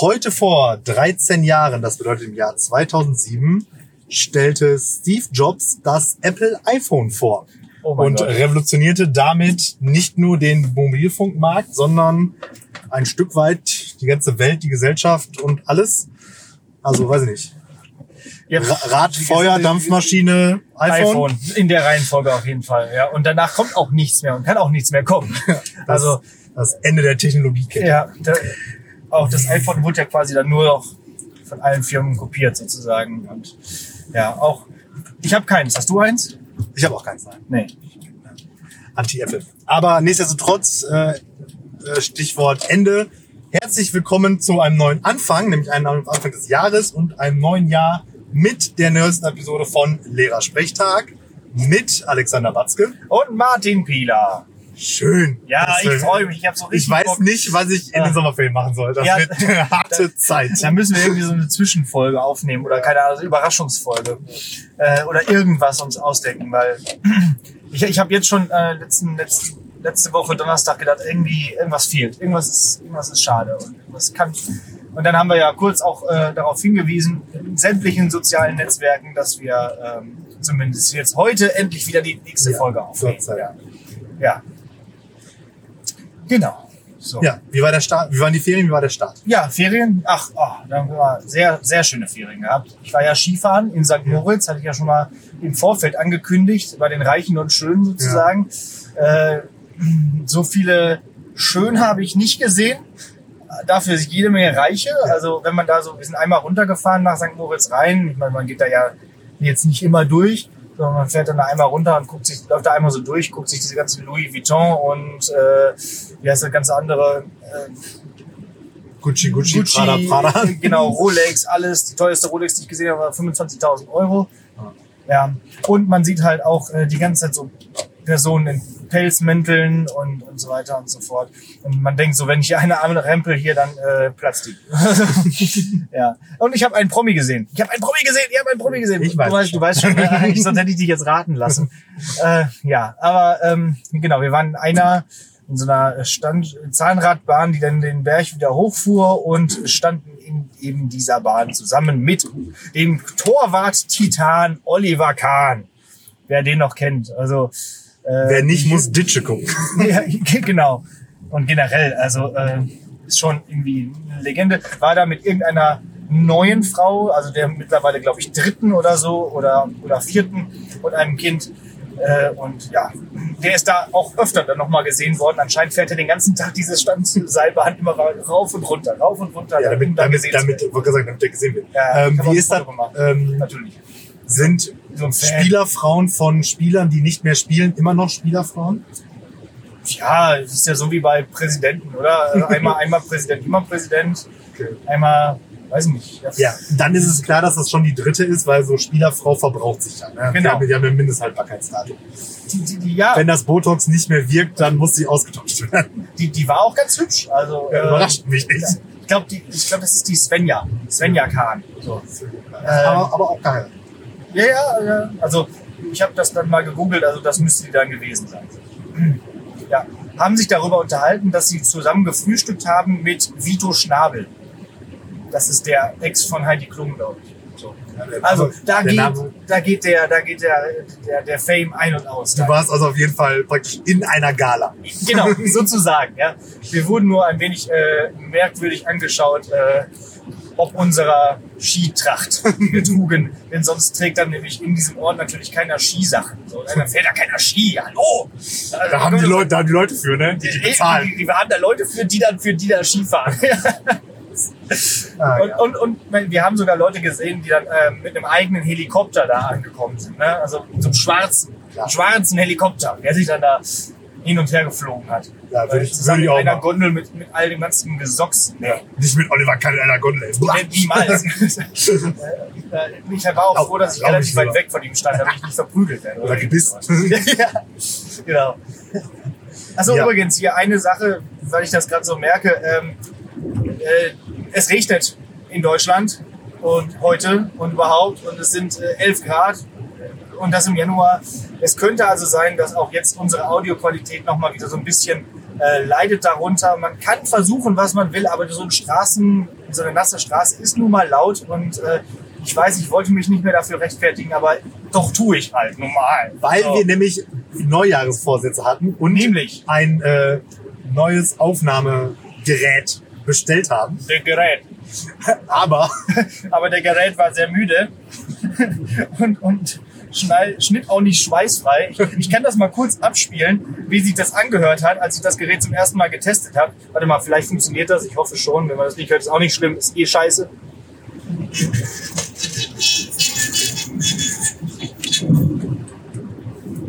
Heute vor 13 Jahren, das bedeutet im Jahr 2007, stellte Steve Jobs das Apple iPhone vor Oh und Gott. revolutionierte damit nicht nur den Mobilfunkmarkt, sondern ein Stück weit die ganze Welt, die Gesellschaft und alles. Also weiß ich nicht. Ra Rad, Feuer, Dampfmaschine, iPhone. iPhone. In der Reihenfolge auf jeden Fall. Ja. Und danach kommt auch nichts mehr und kann auch nichts mehr kommen. Das, Also, das Ende der Technologiekette. ja, da, auch das iPhone wurde ja quasi dann nur noch von allen Firmen kopiert sozusagen. Und ja, auch, ich habe keins. Hast du eins? Ich habe auch keins, nein. Nee. Anti-Apple. Aber nichtsdestotrotz, äh, äh, Stichwort Ende. Herzlich willkommen zu einem neuen Anfang, nämlich einem Anfang des Jahres und einem neuen Jahr mit der neuesten Episode von Lehrersprechtag mit Alexander Watzke. Und Martin Pieler. Schön. Ja, Das ich wird- freue mich. Ich habe so richtig Ich weiß Bock. nicht, was ich in Ja. den Sommerferien machen soll. Das Ja. wird eine harte Zeit. Da müssen wir irgendwie so eine Zwischenfolge aufnehmen oder keine Ahnung, Überraschungsfolge äh, oder irgendwas uns ausdenken, weil ich, ich habe jetzt schon äh, letzten, letzten, letzte Woche Donnerstag gedacht, irgendwie irgendwas fehlt, irgendwas ist, irgendwas ist schade und irgendwas kann. Und dann haben wir ja kurz auch äh, darauf hingewiesen, in sämtlichen sozialen Netzwerken, dass wir ähm, zumindest jetzt heute endlich wieder die nächste Ja, Folge aufnehmen. Dank. Ja. Genau. So. Ja, wie war der Start? Wie waren die Ferien? Wie war der Start? Ja, Ferien. Ach, oh, da haben wir sehr, sehr schöne Ferien gehabt. Ich war ja Skifahren in St. Moritz, hatte ich ja schon mal im Vorfeld angekündigt, bei den Reichen und Schönen sozusagen. Äh, so viele Schön habe ich nicht gesehen. Dafür ist jede Menge Reiche. Also wenn man da so, wir sind einmal runtergefahren nach St. Moritz rein. Ich meine, man geht da ja jetzt nicht immer durch, sondern man fährt dann da einmal runter und guckt sich, läuft da einmal so durch, guckt sich diese ganzen Louis Vuitton und äh, wie heißt das ganze andere äh, Gucci, Gucci, Prada, Prada. Genau, Rolex, alles. Die teuerste Rolex, die ich gesehen habe, war 25.000 Euro. Ja. Und man sieht halt auch äh, die ganze Zeit so Personen in Pelzmänteln und, und so weiter und so fort. Und man denkt so, wenn ich hier eine arme Rempel hier, dann äh, platzt die. ja. Und ich habe einen Promi gesehen. Ich habe einen Promi gesehen. Ich habe einen Promi gesehen. Ich weiß du weißt, du weißt schon, eigentlich sonst hätte ich dich jetzt raten lassen. äh, ja, aber ähm, genau, wir waren in einer in so einer Stand Zahnradbahn, die dann den Berg wieder hochfuhr und standen in eben dieser Bahn zusammen mit dem Torwart-Titan Oliver Kahn. Wer den noch kennt. Also äh, Wer nicht, muss Ditsche gucken. ja, genau. Und generell, also äh, ist schon irgendwie eine Legende. War da mit irgendeiner neuen Frau, also der mittlerweile, glaube ich, dritten oder so oder, oder vierten und einem Kind. Äh, und ja, der ist da auch öfter dann nochmal gesehen worden. Anscheinend fährt er den ganzen Tag diese Standseilbahn immer rauf und runter, rauf und runter, Ja, damit, da damit, damit, gerade sagen, damit der gesehen wird. Ja, ähm, wie ist das? Ähm, Natürlich. sind So. Spielerfrauen von Spielern, die nicht mehr spielen, immer noch Spielerfrauen? Ja, es ist ja so wie bei Präsidenten, oder? Also einmal, einmal Präsident, immer Präsident. Okay. Einmal, weiß ich nicht. Das- Ja, dann ist es klar, dass das schon die dritte ist, weil so Spielerfrau verbraucht sich dann. Ne? Genau. haben, die haben ein Mindesthaltbarkeitsdatum. Die, die, die, ja, Wenn das Botox nicht mehr wirkt, dann muss sie ausgetauscht werden. die, die war auch ganz hübsch. Also, Ja, äh, überrascht mich nicht. Ich glaube, glaub, das ist die Svenja. Svenja Kahn. So. aber, aber auch geil. Ja, ja, ja. Also, ich habe das dann mal gegoogelt, also das müsste die dann gewesen sein. Ja. Haben sich darüber unterhalten, dass sie zusammen gefrühstückt haben mit Vito Schnabel. Das ist der Ex von Heidi Klum, glaube ich. So. Also da geht, da geht der, da geht der, der, der Fame ein und aus. Du warst also auf jeden Fall praktisch in einer Gala. Genau, sozusagen. Ja. Wir wurden nur ein wenig äh, merkwürdig angeschaut, äh, ob unserer Skitracht wir trugen. Denn sonst trägt dann nämlich in diesem Ort natürlich keiner Skisachen. So, dann fährt ja keiner Ski. Hallo! Da haben die Leute, da haben die Leute für, ne? Die, die Die, bezahlen. die, die haben da Leute für, die dann für die da Skifahren. Ah, Und, ja. und, und wir haben sogar Leute gesehen, die dann ähm, mit einem eigenen Helikopter da angekommen sind. Ne? Also mit so einem schwarzen, Ja. schwarzen Helikopter, der sich dann da hin und her geflogen hat. Ja, würde ich- Zusammen würde ich in auch einer machen. Gondel mit, mit all dem ganzen Gesocks. Nee, Nicht mit Oliver Kahn in einer Gondel. nee, niemals. Äh, ich war auch froh, dass ich relativ weit weg von ihm stand, damit ich nicht verprügelt werde. Oder gebissen. ja, genau. Achso, Ja. übrigens, hier eine Sache, weil ich das gerade so merke. Ähm, äh, es regnet in Deutschland und heute und überhaupt und es sind äh, 11 Grad und das im Januar. Es könnte also sein, dass auch jetzt unsere Audioqualität nochmal wieder so ein bisschen äh, leidet darunter. Man kann versuchen, was man will, aber so ein Straßen, so eine nasse Straße ist nun mal laut und äh, ich weiß, ich wollte mich nicht mehr dafür rechtfertigen, aber doch tue ich halt normal. Weil So. wir nämlich Neujahresvorsätze hatten und Nämlich? ein äh, neues Aufnahmegerät bestellt haben. der Gerät. Aber Aber der Gerät war sehr müde und, und schnall, schnitt auch nicht schweißfrei. Ich, ich kann das mal kurz abspielen, wie sich das angehört hat, als ich das Gerät zum ersten Mal getestet habe. Warte mal, vielleicht funktioniert das. Ich hoffe schon. Wenn man das nicht hört, ist auch nicht schlimm. Ist eh scheiße.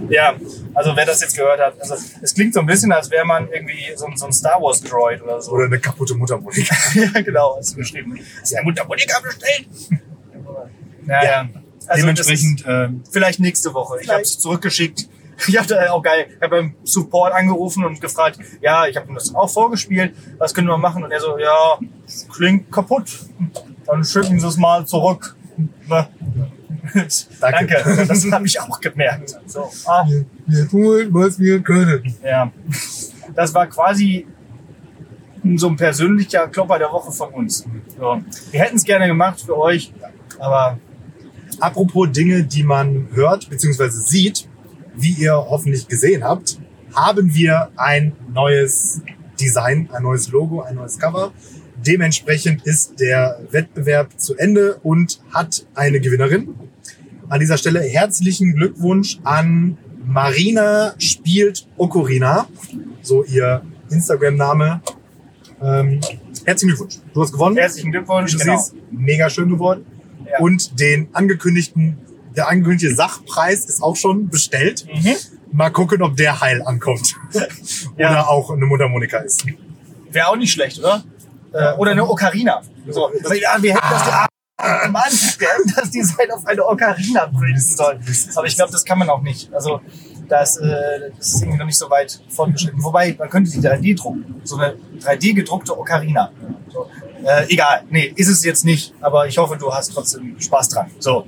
Ja, also wer das jetzt gehört hat, also es klingt so ein bisschen, als wäre man irgendwie so, ein- so ein Star Wars Droid oder so. oder eine kaputte Muttermonika. ja, genau, hast du geschrieben. Ist der Mundharmonika bestellt? Ja, Ja. ja. Also Dementsprechend, ist, vielleicht nächste Woche. Ich habe es zurückgeschickt. Ich hatte auch geil. Ich habe beim Support angerufen und gefragt, ja, ich habe ihm das auch vorgespielt. Was können wir machen? Und er so, ja, klingt kaputt. Dann schicken Sie es mal zurück. Ne? Danke. Danke. Das habe ich auch gemerkt. So, ah, wir, wir tun, was wir können. ja. Das war quasi so ein persönlicher Klopper der Woche von uns. So. Wir hätten es gerne gemacht für euch, aber Apropos Dinge, die man hört bzw. sieht, wie ihr hoffentlich gesehen habt, haben wir ein neues Design, ein neues Logo, ein neues Cover. Dementsprechend ist der Wettbewerb zu Ende und hat eine Gewinnerin. An dieser Stelle herzlichen Glückwunsch an Marina spielt Ocarina, so ihr Instagram-Name. Ähm, herzlichen Glückwunsch. Du hast gewonnen. herzlichen Glückwunsch. Du Genau. siehst, mega schön geworden. Ja. Und den angekündigten, der angekündigte Sachpreis ist auch schon bestellt. Mhm. Mal gucken, ob der heil ankommt. Ja. Oder auch eine Mundharmonika ist. Wäre auch nicht schlecht, oder? Äh, oder eine Ocarina. So. Ja, wir hätten das, ah, Mann, wir hätten das Design auf eine Ocarina printen sollen. Aber ich glaube, das kann man auch nicht. Also das, äh, das ist irgendwie noch nicht so weit fortgeschritten. Wobei, man könnte die 3D drucken. So eine 3D gedruckte Ocarina. So. Äh, egal, nee, ist es jetzt nicht. Aber ich hoffe, du hast trotzdem Spaß dran. So.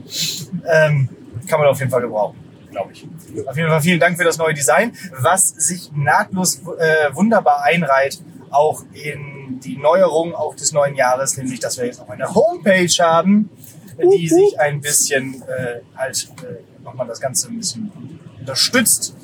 Ähm, kann man auf jeden Fall gebrauchen, glaube ich. Auf jeden Fall vielen Dank für das neue Design, was sich nahtlos äh, wunderbar einreiht, auch in die Neuerung auch des neuen Jahres, nämlich dass wir jetzt auch eine Homepage haben, die sich ein bisschen äh, halt äh, nochmal das Ganze ein bisschen unterstützt,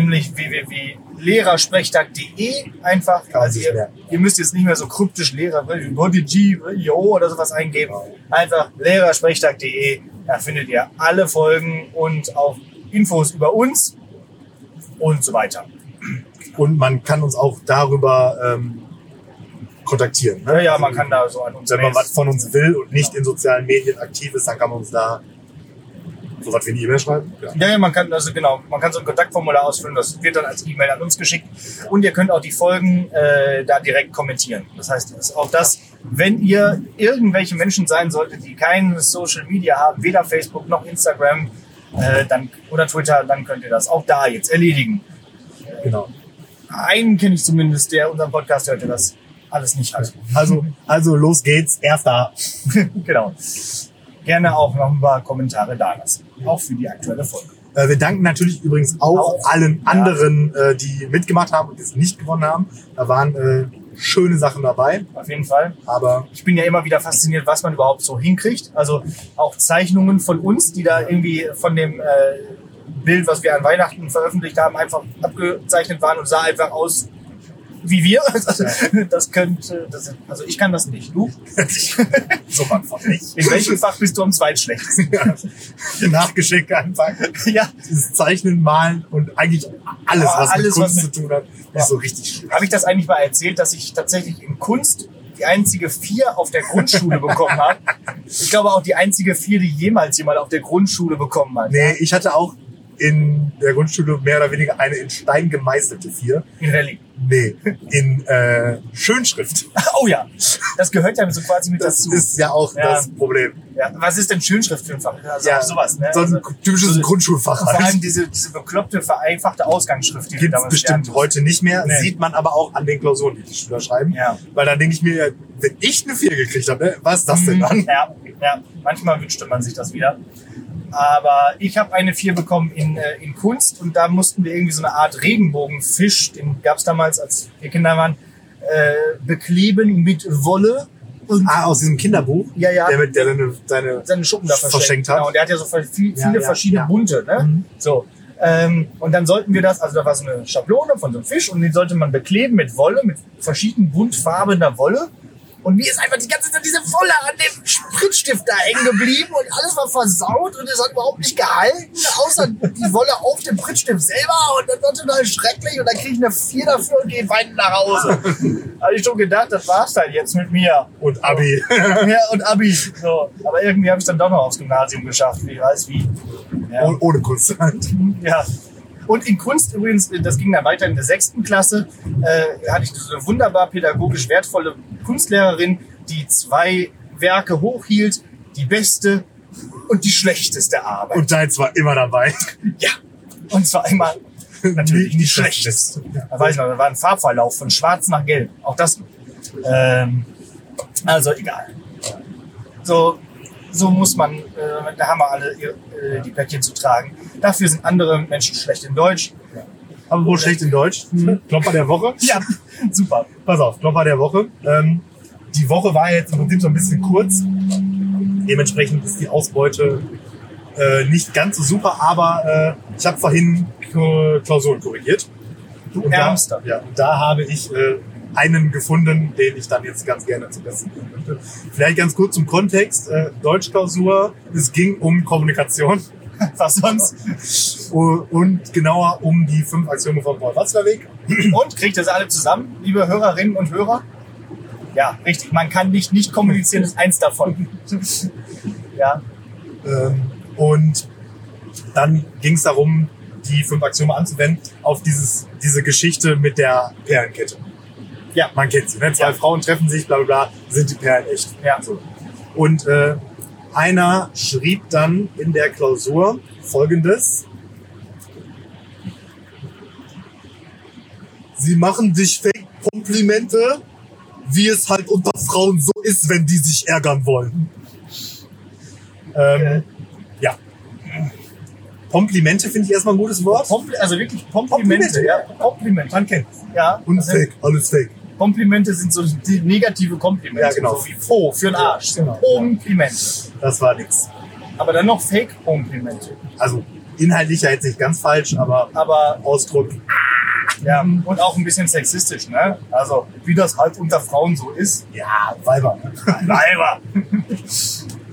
nämlich www.lehrersprechtag.de einfach. Man Also ihr, ihr müsst jetzt nicht mehr so kryptisch Lehrer, G, oder sowas eingeben. Einfach lehrersprechtag.de. Da findet ihr alle Folgen und auch Infos über uns und so weiter. Und man kann uns auch darüber ähm, kontaktieren. Ne? Ja, ja, man kann da so an uns Wenn man was von uns will und nicht in sozialen Medien aktiv ist, dann kann man uns da so was wie eine E-Mail schreiben. Ja. Ja, ja, man kann also genau, man kann so ein Kontaktformular ausfüllen, das wird dann als E-Mail an uns geschickt und ihr könnt auch die Folgen äh, da direkt kommentieren. Das heißt, auch das, wenn ihr irgendwelche Menschen sein solltet, die kein Social Media haben, weder Facebook noch Instagram, äh, dann oder Twitter, dann könnt ihr das auch da jetzt erledigen. Genau. Einen kenne ich zumindest, der unseren Podcast hört, der das alles nicht hat. Also, also los geht's. Erster. genau. Gerne auch noch ein paar Kommentare da lassen, auch für die aktuelle Folge. Äh, wir danken natürlich übrigens auch, Auch, allen ja. anderen, äh, die mitgemacht haben und es nicht gewonnen haben. Da waren äh, schöne Sachen dabei, Auf jeden Fall. aber ich bin ja immer wieder fasziniert, was man überhaupt so hinkriegt. Also auch Zeichnungen von uns, die da irgendwie von dem äh, Bild, was wir an Weihnachten veröffentlicht haben, einfach abgezeichnet waren und sah einfach aus wie wir. Also, das könnte, das, also ich kann das nicht. Du? so einfach nicht. In welchem Fach bist du am zweitschlechtesten? Nachgeschenk einpacken, ja, dieses Zeichnen, Malen und eigentlich alles, was alles, mit was Kunst mit- zu tun hat, Ja. ist so richtig schlimm. habe ich das eigentlich mal erzählt, dass ich tatsächlich in Kunst die einzige vier auf der Grundschule bekommen habe? Ich glaube auch die einzige vier, die jemals jemand auf der Grundschule bekommen hat. Nee, ich hatte auch in der Grundschule mehr oder weniger eine in Stein gemeißelte Vier. In Rallye. Nee, in äh, Schönschrift. Oh ja, das gehört ja so quasi mit Das dazu. ist ja auch Ja. das Problem. Ja, was ist denn Schönschrift für ein Fach? Also Ja, sowas, ne? So ein Also, typisches so- Grundschulfach. vor allem Halt. diese, diese bekloppte, vereinfachte Ausgangsschrift, die wir Gibt es damals bestimmt heute nicht mehr. Nee. Sieht man aber auch an den Klausuren, die die Schüler schreiben. Ja. Weil dann denke ich mir, wenn ich eine Vier gekriegt habe, ne, was ist das denn mussten. dann? Ja, ja, manchmal wünschte man sich das wieder. Aber ich habe eine 4 bekommen in, äh, in Kunst und da mussten wir irgendwie so eine Art Regenbogenfisch, den gab es damals, als wir Kinder waren, äh, bekleben mit Wolle. Und Ah, aus diesem Kinderbuch, Ja, ja. der, mit, der seine, seine seine Schuppen da verschenkt, Verschenkt hat. Genau, und der hat ja so viel, viele Ja, ja, verschiedene ja. bunte. Ne? Mhm. So. Ähm, und dann sollten wir das, also da war so eine Schablone von so einem Fisch und den sollte man bekleben mit Wolle, mit verschiedenen buntfarbener Wolle. Und mir ist einfach die ganze Zeit diese Wolle an dem Spritzstift da hängen geblieben und alles war versaut und es hat überhaupt nicht gehalten, außer die Wolle auf dem Spritzstift selber und das war total schrecklich und dann kriege ich eine 4 dafür und gehe weinend nach Hause. Habe ich schon gedacht, das war's halt jetzt mit mir. und Abi. Ja, und Abi. So. Aber irgendwie habe ich dann doch noch aufs Gymnasium geschafft. Wie weiß wie. Ja. Oh- Ohne Kunst. ja. Und in Kunst übrigens, das ging dann weiter in der sechsten Klasse, äh, hatte ich so eine wunderbar pädagogisch wertvolle Kunstlehrerin, die zwei Werke hochhielt, die beste und die schlechteste Arbeit. Und deins war immer dabei. ja. Und zwar immer natürlich die schlechteste. Da weiß ich noch, da war ein Farbverlauf von schwarz nach gelb. Auch das. Ähm, also egal. So, so muss man, äh, da haben wir alle äh, die Päckchen zu tragen. Dafür sind andere Menschen schlecht in Deutsch. Aber wohl schlecht in Deutsch. Klopper der Woche. Ja, super. Pass auf, Klopper der Woche. Ähm, die Woche war jetzt im Prinzip so ein bisschen kurz. Dementsprechend ist die Ausbeute äh, nicht ganz so super, aber äh, ich habe vorhin Klausuren korrigiert. Du Und da, Ärmster. ja, und da habe ich äh, einen gefunden, den ich dann jetzt ganz gerne zum Besten geben möchte. Vielleicht ganz kurz zum Kontext. Äh, Deutschklausur, es ging um Kommunikation Was sonst? und genauer um die fünf Aktionen von Paul Watzlawick. Und kriegt ihr das alle zusammen, liebe Hörerinnen und Hörer? Ja, richtig. Man kann nicht nicht kommunizieren, ist eins davon. ja, Ähm, und dann ging es darum, die fünf Axiome anzuwenden auf dieses, diese Geschichte mit der Perlenkette. Ja. Man kennt sie. Ne? Zwei Ja. Frauen treffen sich, bla bla bla, sind die Perlen echt. ja. So. Und äh, einer schrieb dann in der Klausur folgendes. Sie machen sich Fake-Komplimente, wie es halt unter Frauen so ist, wenn die sich ärgern wollen. Ähm, ja. Komplimente finde ich erstmal ein gutes Wort. Also wirklich Komplimente. Komplimente, ja. Komplimente. Man kennt. Ja. Und sind- Fake, alles Fake. Komplimente sind so die negative Komplimente. Ja, genau. So wie Po für einen Arsch. Genau. Komplimente. Das war nix. Aber dann noch Fake-Komplimente. Also inhaltlich ja jetzt nicht ganz falsch, aber Aber Ausdruck. ja, und auch ein bisschen sexistisch, ne? Also, wie das halt unter Frauen so ist. Ja, Weiber. Weiber!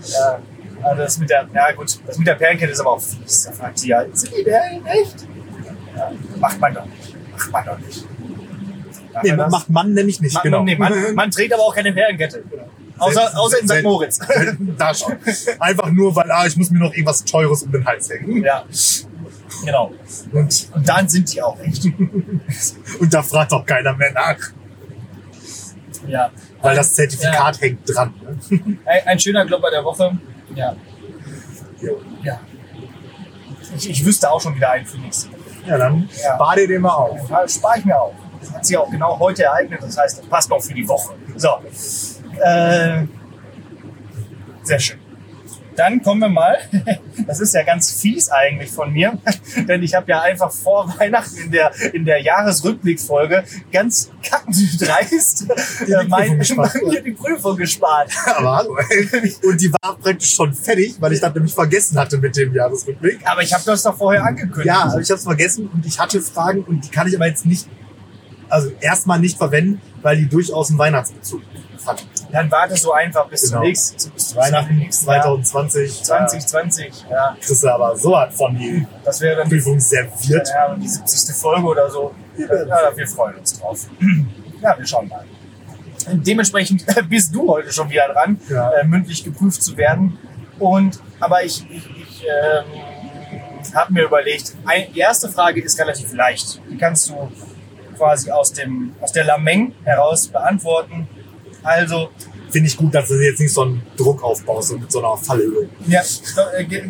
ja, also das mit der, ja gut, das mit der Perlenkette ist aber auch fies. Da fragt sie ja, sind die Perlen echt? Ja, macht man doch nicht. Macht man doch nicht. Nee, man das? macht Mann nämlich nicht, Man, genau. nee, man, man trägt aber auch keine Perlenkette. Außer, außer in St. Moritz. da schon. Einfach nur, weil ah, ich muss mir noch irgendwas Teures um den Hals hängen. ja, genau. Und, Und dann sind die auch echt. und da fragt auch keiner mehr nach, Ja. weil das Zertifikat hängt dran. Ne? Ein, ein schöner Klopper der Woche. Ja. Jo. Ja. Ich, ich wüsste auch schon wieder einen für nächste Woche. Ja, dann Ja. spar dir den mal auf. Ja, spare ich mir auf. Das hat sich auch genau heute ereignet. Das heißt, das passt noch für die Woche. So. Äh, sehr schön. Dann kommen wir mal. Das ist ja ganz fies eigentlich von mir, denn ich habe ja einfach vor Weihnachten in der, in der Jahresrückblicksfolge ganz kackendreist äh, mein, mir die Prüfung gespart. Aber hallo, ey. Und die war praktisch schon fertig, weil ich das nämlich vergessen hatte mit dem Jahresrückblick. Aber ich habe das doch vorher angekündigt. Ja, aber ich habe es vergessen und ich hatte Fragen und die kann ich aber jetzt nicht, also erstmal nicht verwenden, weil die durchaus einen Weihnachtsbezug hatten. Dann warte so einfach bis Genau. zum nächsten, bis zum Weihnachten nächsten Jahr. 2020. 2020, ja. Ja, kriegst du aber so hat von die Das wäre dann die, Prüfung serviert. ja, die 70. Folge oder so. Ja, wir freuen uns drauf. Ja, wir schauen mal. Dementsprechend bist du heute schon wieder dran, Ja. äh, mündlich geprüft zu werden. Und aber ich, ich, ich ähm, habe mir überlegt, die erste Frage ist relativ leicht. Die kannst du quasi aus dem aus der Lameng heraus beantworten. Also Finde ich gut, dass du jetzt nicht so einen Druck aufbaust und mit so einer Fallhöhe. Ja, äh,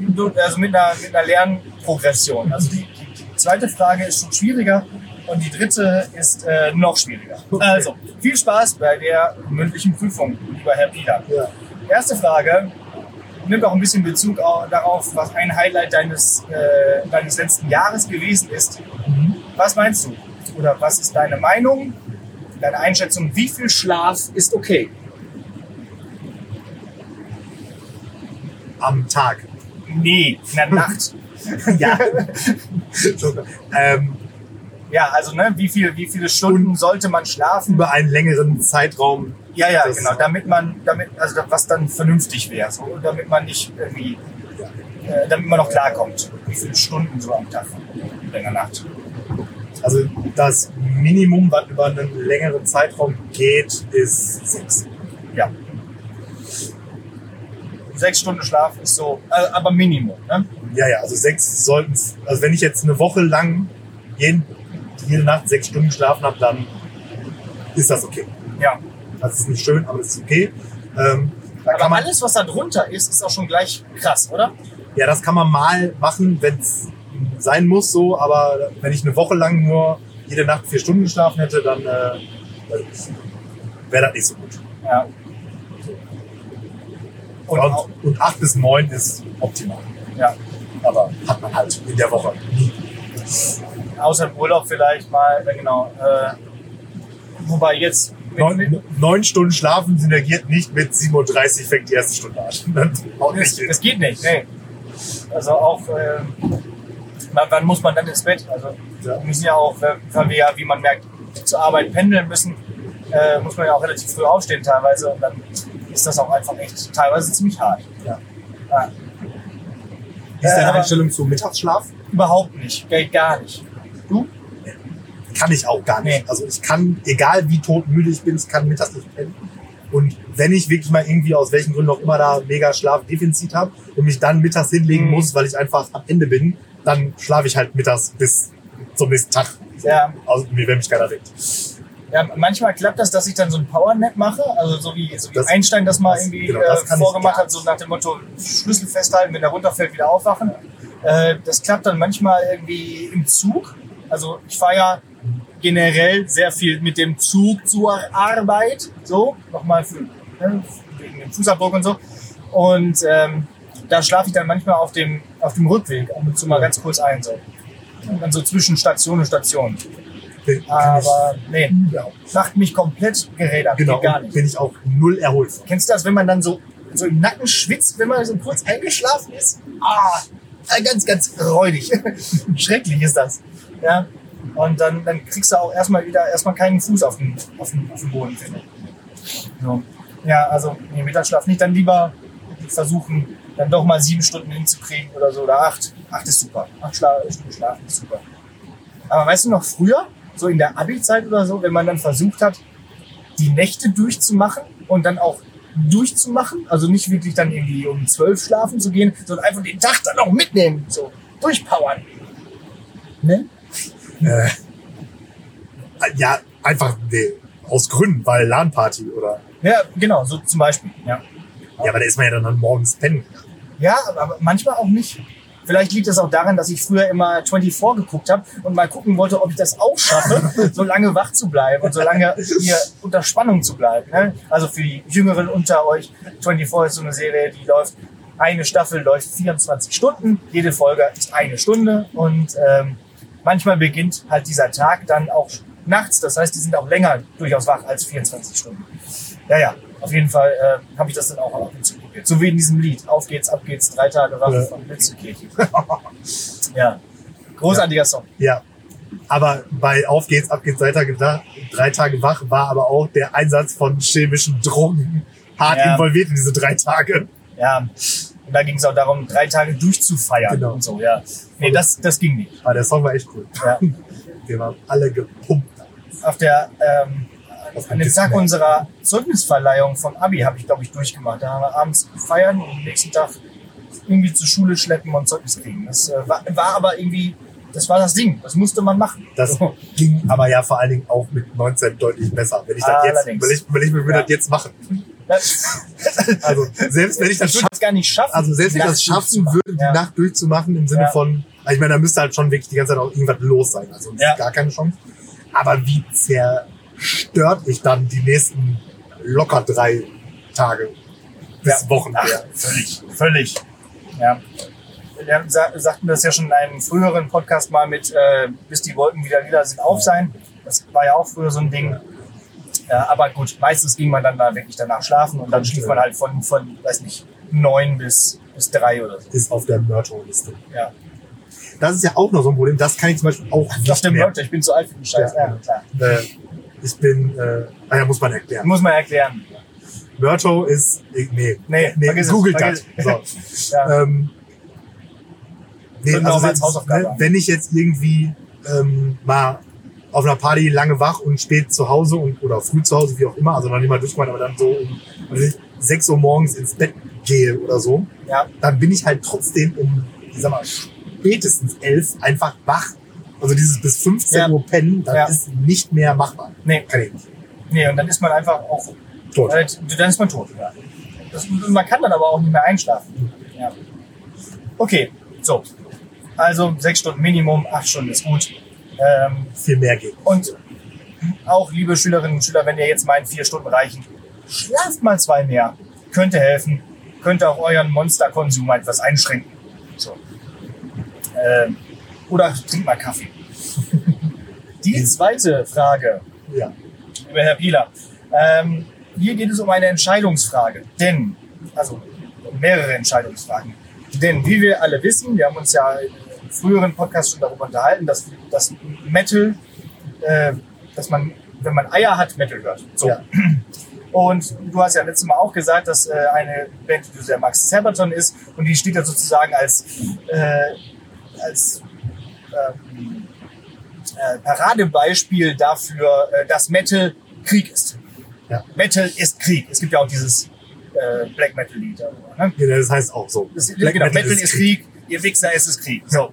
also mit einer, mit einer Lernprogression. Also die, die, zweite Frage ist schon schwieriger und die dritte ist äh, noch schwieriger. Also, viel Spaß bei der mündlichen Prüfung, lieber Herr Pieler. Ja. Erste Frage. nimmt auch ein bisschen Bezug au- darauf, was ein Highlight deines, äh, deines letzten Jahres gewesen ist. Was meinst du? Oder was ist deine Meinung, deine Einschätzung? Wie viel Schlaf ist okay? Am Tag. Nee, in der Nacht. Ja. so, ähm, Ja, also ne, wie, viel, wie viele Stunden sollte man schlafen? über einen längeren Zeitraum. Ja, ja, genau. Damit man, damit, also was dann vernünftig wäre, so, damit man nicht irgendwie, äh, damit man noch klarkommt, wie viele Stunden so am Tag in der Nacht. Also das Minimum, was über einen längeren Zeitraum geht, ist sechs. Ja. Sechs Stunden Schlaf ist so, äh, aber Minimum. Ne? Ja, ja, also sechs sollten Also wenn ich jetzt eine Woche lang jeden, jede Nacht sechs Stunden geschlafen habe, dann ist das okay. Ja. Das ist nicht schön, aber das ist okay. Ähm, Aber man, alles, was da drunter ist, ist auch schon gleich krass, oder? ja, das kann man mal machen, wenn es sein muss, so. Aber wenn ich eine Woche lang nur jede Nacht vier Stunden geschlafen hätte, dann äh, wäre das nicht so gut. Ja. Und Und, und acht bis neun ist optimal. ja. Aber hat man halt in der Woche nie. Außer im Urlaub vielleicht mal, äh, genau. Äh, wobei jetzt Neun, neun Stunden schlafen synergiert nicht mit 7.30 Uhr fängt die erste Stunde an. Das das geht nicht, nee. Also auch, äh, wann, wann muss man dann ins Bett? Also Ja. wir müssen ja auch, äh, weil wir ja, wie man merkt, zur Arbeit pendeln müssen, äh, muss man ja auch relativ früh aufstehen teilweise und dann ist das auch einfach echt teilweise ziemlich hart. Ja. Ja, Wie ist Äh, deine aber- Einstellung zum Mittagsschlaf? überhaupt nicht, geht gar nicht. Du? Kann ich auch gar nicht. Nee. Also ich kann, egal wie todmüde ich bin, ich kann mittags nicht pennen. Und wenn ich wirklich mal irgendwie aus welchen Gründen auch immer da mega Schlafdefizit habe und mich dann mittags hinlegen Mhm. muss, weil ich einfach am Ende bin, dann schlafe ich halt mittags bis zum nächsten Tag. Ja, Also mir, wenn mich keiner weckt. ja, manchmal klappt das, dass ich dann so ein Powernap mache, also so wie, so wie Das- Einstein das mal das- irgendwie genau, das äh, vorgemacht hat, so nach dem Motto Schlüssel festhalten, wenn der runterfällt, wieder aufwachen. Äh, das klappt dann manchmal irgendwie im Zug. Also ich fahre ja generell sehr viel mit dem Zug zur Arbeit, so, nochmal für, ne, wegen dem Fußabdruck und so. Und ähm, da schlafe ich dann manchmal auf dem, auf dem Rückweg ab und zu mal ganz kurz ein, so. Und dann so zwischen Station und Station. Bin, Aber nee, ja, macht mich komplett gerädert. genau, gar nicht. bin ich auch null erholt. Kennst du das, wenn man dann so, so im Nacken schwitzt, wenn man so kurz eingeschlafen ist? Ah, ganz, ganz räudig. Schrecklich ist das. Ja. Und dann, dann kriegst du auch erstmal wieder erstmal keinen Fuß auf den, auf den, auf den Boden. Finde ich. So. Ja, also nee, Mittagsschlaf nicht. Dann lieber versuchen, dann doch mal sieben Stunden hinzukriegen oder so. Oder acht. Acht ist super. Acht Schla Stunden schlafen ist super. Aber weißt du noch früher, so in der Abi-Zeit oder so, wenn man dann versucht hat, die Nächte durchzumachen und dann auch durchzumachen, also nicht wirklich dann irgendwie um zwölf schlafen zu gehen, sondern einfach den Tag dann auch mitnehmen, so durchpowern. Ne? Äh, ja, einfach nee, aus Gründen, weil LAN-Party oder. Ja, genau, so zum Beispiel. Ja, Ja, aber da ist man ja dann morgens pennen. ja aber, manchmal auch nicht. Vielleicht liegt es auch daran, dass ich früher immer 24 geguckt habe und mal gucken wollte, ob ich das auch schaffe, so lange wach zu bleiben und so lange hier unter Spannung zu bleiben. Ne? Also für die Jüngeren unter euch, 24 ist so eine Serie, die läuft, eine Staffel läuft 24 Stunden, jede Folge ist eine Stunde und ähm, manchmal beginnt halt dieser Tag dann auch nachts. Das heißt, die sind auch länger durchaus wach als 24 Stunden. Ja, ja, auf jeden Fall äh, habe ich das dann auch ab und zu probiert. So wie in diesem Lied. Auf geht's, ab geht's, drei Tage wach Ja. von Blitzekirche. ja, großartiger Song. Ja. Aber bei Auf geht's, ab geht's, drei Tage, drei Tage wach war aber auch der Einsatz von chemischen Drogen hart Ja. involviert in diese drei Tage. Ja, und da ging es auch darum, drei Tage durchzufeiern Genau. und so, ja. Nee, das, das ging nicht. Aber der Song war echt cool. Ja. Wir waren alle gepumpt. Auf der, ähm, an dem Tag unserer Zeugnisverleihung vom Abi habe ich, glaube ich, durchgemacht. Da haben wir abends feiern und am nächsten Tag irgendwie zur Schule schleppen und Zeugnis kriegen. Das äh, war, war aber irgendwie, das war das Ding. Das musste man machen. Das So. ging aber ja vor allen Dingen auch mit 19 deutlich besser. Wenn ich das jetzt, will ich, will ich, will ich Ja. das jetzt machen. Also selbst wenn ich das ich gar nicht schaffen. also selbst wenn ich das schaffen würde, die Ja. Nacht durchzumachen im Sinne Ja. von, also ich meine, da müsste halt schon wirklich die ganze Zeit auch irgendwas los sein. Also das ist gar keine Chance. Aber wie zerstört ich dann die nächsten locker drei Tage? bis Wochen Ach, völlig, völlig. Ja. Wir sa sagten das ja schon in einem früheren Podcast mal mit, äh, bis die Wolken wieder wieder sind auf sein. Das war ja auch früher so ein Ding. Ja, aber gut, meistens ging man dann da wirklich danach schlafen und dann schlief man halt von, von weiß nicht, neun bis, bis drei oder so. Ist auf der Mörto-Liste. Ja. Das ist ja auch noch so ein Problem. Das kann ich zum Beispiel auch nicht Auf mehr. Leute, ich bin zu alt für den Scheiß. Ja. Ja, klar. Äh, ich bin, äh, ah ja, muss man erklären. Muss man erklären. Mörto ist, nee, Nee, nee googelt das. So. Ja. Ähm, nee, also Hausaufgabe ne, wenn ich jetzt irgendwie ähm, mal auf einer Party lange wach und spät zu Hause und oder früh zu Hause, wie auch immer, also noch nicht mal durchgemacht, aber dann so um also ich, 6 Uhr morgens ins Bett gehe oder so, ja. dann bin ich halt trotzdem um, ich sag mal, spätestens 11 einfach wach. Also dieses bis 15 Ja. Uhr pennen, das Ja. ist nicht mehr machbar. Nee, Kann ich nicht. nee, und dann ist man einfach auch Tot. Äh, dann ist man tot. Ja. Das, man kann dann aber auch nicht mehr einschlafen. Ja. Okay, so. Also sechs Stunden Minimum, acht Stunden ist gut. Ähm, Viel mehr geht. und auch, liebe Schülerinnen und Schüler, wenn ihr jetzt meint, vier Stunden reichen, schlaft mal zwei mehr. Könnte helfen. Könnte auch euren Monsterkonsum etwas einschränken. So. Ähm, oder trinkt mal Kaffee. Die zweite Frage Ja. lieber Herr Pieler. Ähm, hier geht es um eine Entscheidungsfrage. Denn, also mehrere Entscheidungsfragen. Denn, wie wir alle wissen, wir haben uns ja im früheren Podcast schon darüber unterhalten, dass, dass Metal, äh, dass man, wenn man Eier hat, Metal hört. So. Ja. Und du hast ja letztes Mal auch gesagt, dass äh, eine Band, die du sehr magst, Sabaton ist. Und die steht ja sozusagen als, äh, als ähm, äh, Paradebeispiel dafür, äh, dass Metal Krieg ist. Ja. Metal ist Krieg. Es gibt ja auch dieses äh, Black Metal Lied. darüber, Ne? Ja, Das heißt auch so. Das, genau, Metal, ist Krieg. Ihr Wichser, es ist Krieg. So.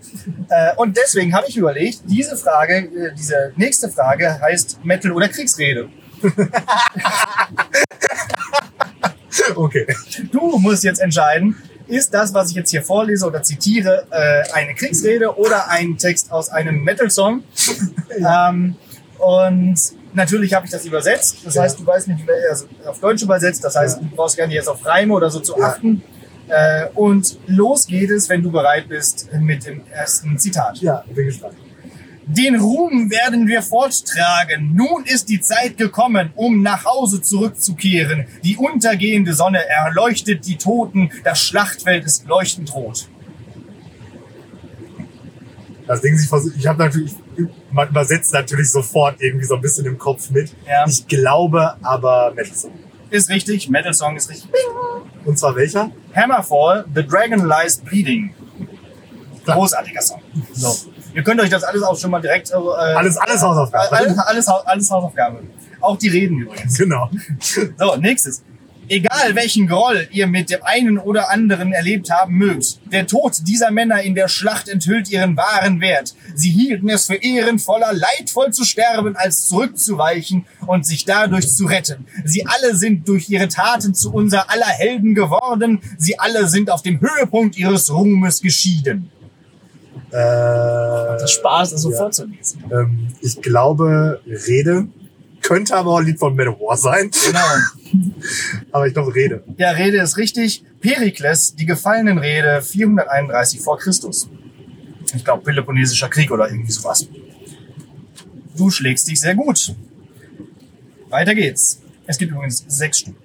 äh, und deswegen habe ich überlegt, diese Frage, äh, diese nächste Frage heißt Metal oder Kriegsrede. Okay. Du musst jetzt entscheiden, ist das, was ich jetzt hier vorlese oder zitiere, äh, eine Kriegsrede oder ein Text aus einem Metal-Song? ähm, und natürlich habe ich das übersetzt. Das heißt, du weißt nicht, wie es auf Deutsch übersetzt. Das heißt, du brauchst gar nicht jetzt auf Reime oder so zu achten. Äh, und los geht es, wenn du bereit bist, mit dem ersten Zitat. Ja, bin gespannt. Den Ruhm werden wir forttragen. Nun ist die Zeit gekommen, um nach Hause zurückzukehren. Die untergehende Sonne erleuchtet die Toten. Das Schlachtfeld ist leuchtend rot. Das Ding, ich ich habe natürlich, man übersetzt natürlich sofort irgendwie so ein bisschen im Kopf mit. Ja. Ich glaube aber Metal Song. Ist richtig. Metal Song ist richtig. Und zwar welcher? Hammerfall, The Dragon Lies Bleeding. Großartiger Song. So. Ihr könnt euch das alles auch schon mal direkt. Äh, Alles, alles Hausaufgaben. Alles, alles, alles Hausaufgabe. Auch die Reden übrigens. Genau. So, nächstes. Egal welchen Groll ihr mit dem einen oder anderen erlebt haben mögt, der Tod dieser Männer in der Schlacht enthüllt ihren wahren Wert. Sie hielten es für ehrenvoller, leidvoll zu sterben, als zurückzuweichen und sich dadurch zu retten. Sie alle sind durch ihre Taten zu unser aller Helden geworden. Sie alle sind auf dem Höhepunkt ihres Ruhmes geschieden. Äh, Das Spaß, das so ja. vorzulesen. ähm, ich glaube Rede. Könnte aber auch ein Lied von Manowar sein. Genau. Aber ich glaube Rede. Ja, Rede ist richtig. Perikles, die gefallenen Rede, 431 vor Christus. Ich glaube, Peloponnesischer Krieg oder irgendwie sowas. Du schlägst dich sehr gut. Weiter geht's. Es gibt übrigens sechs Stück.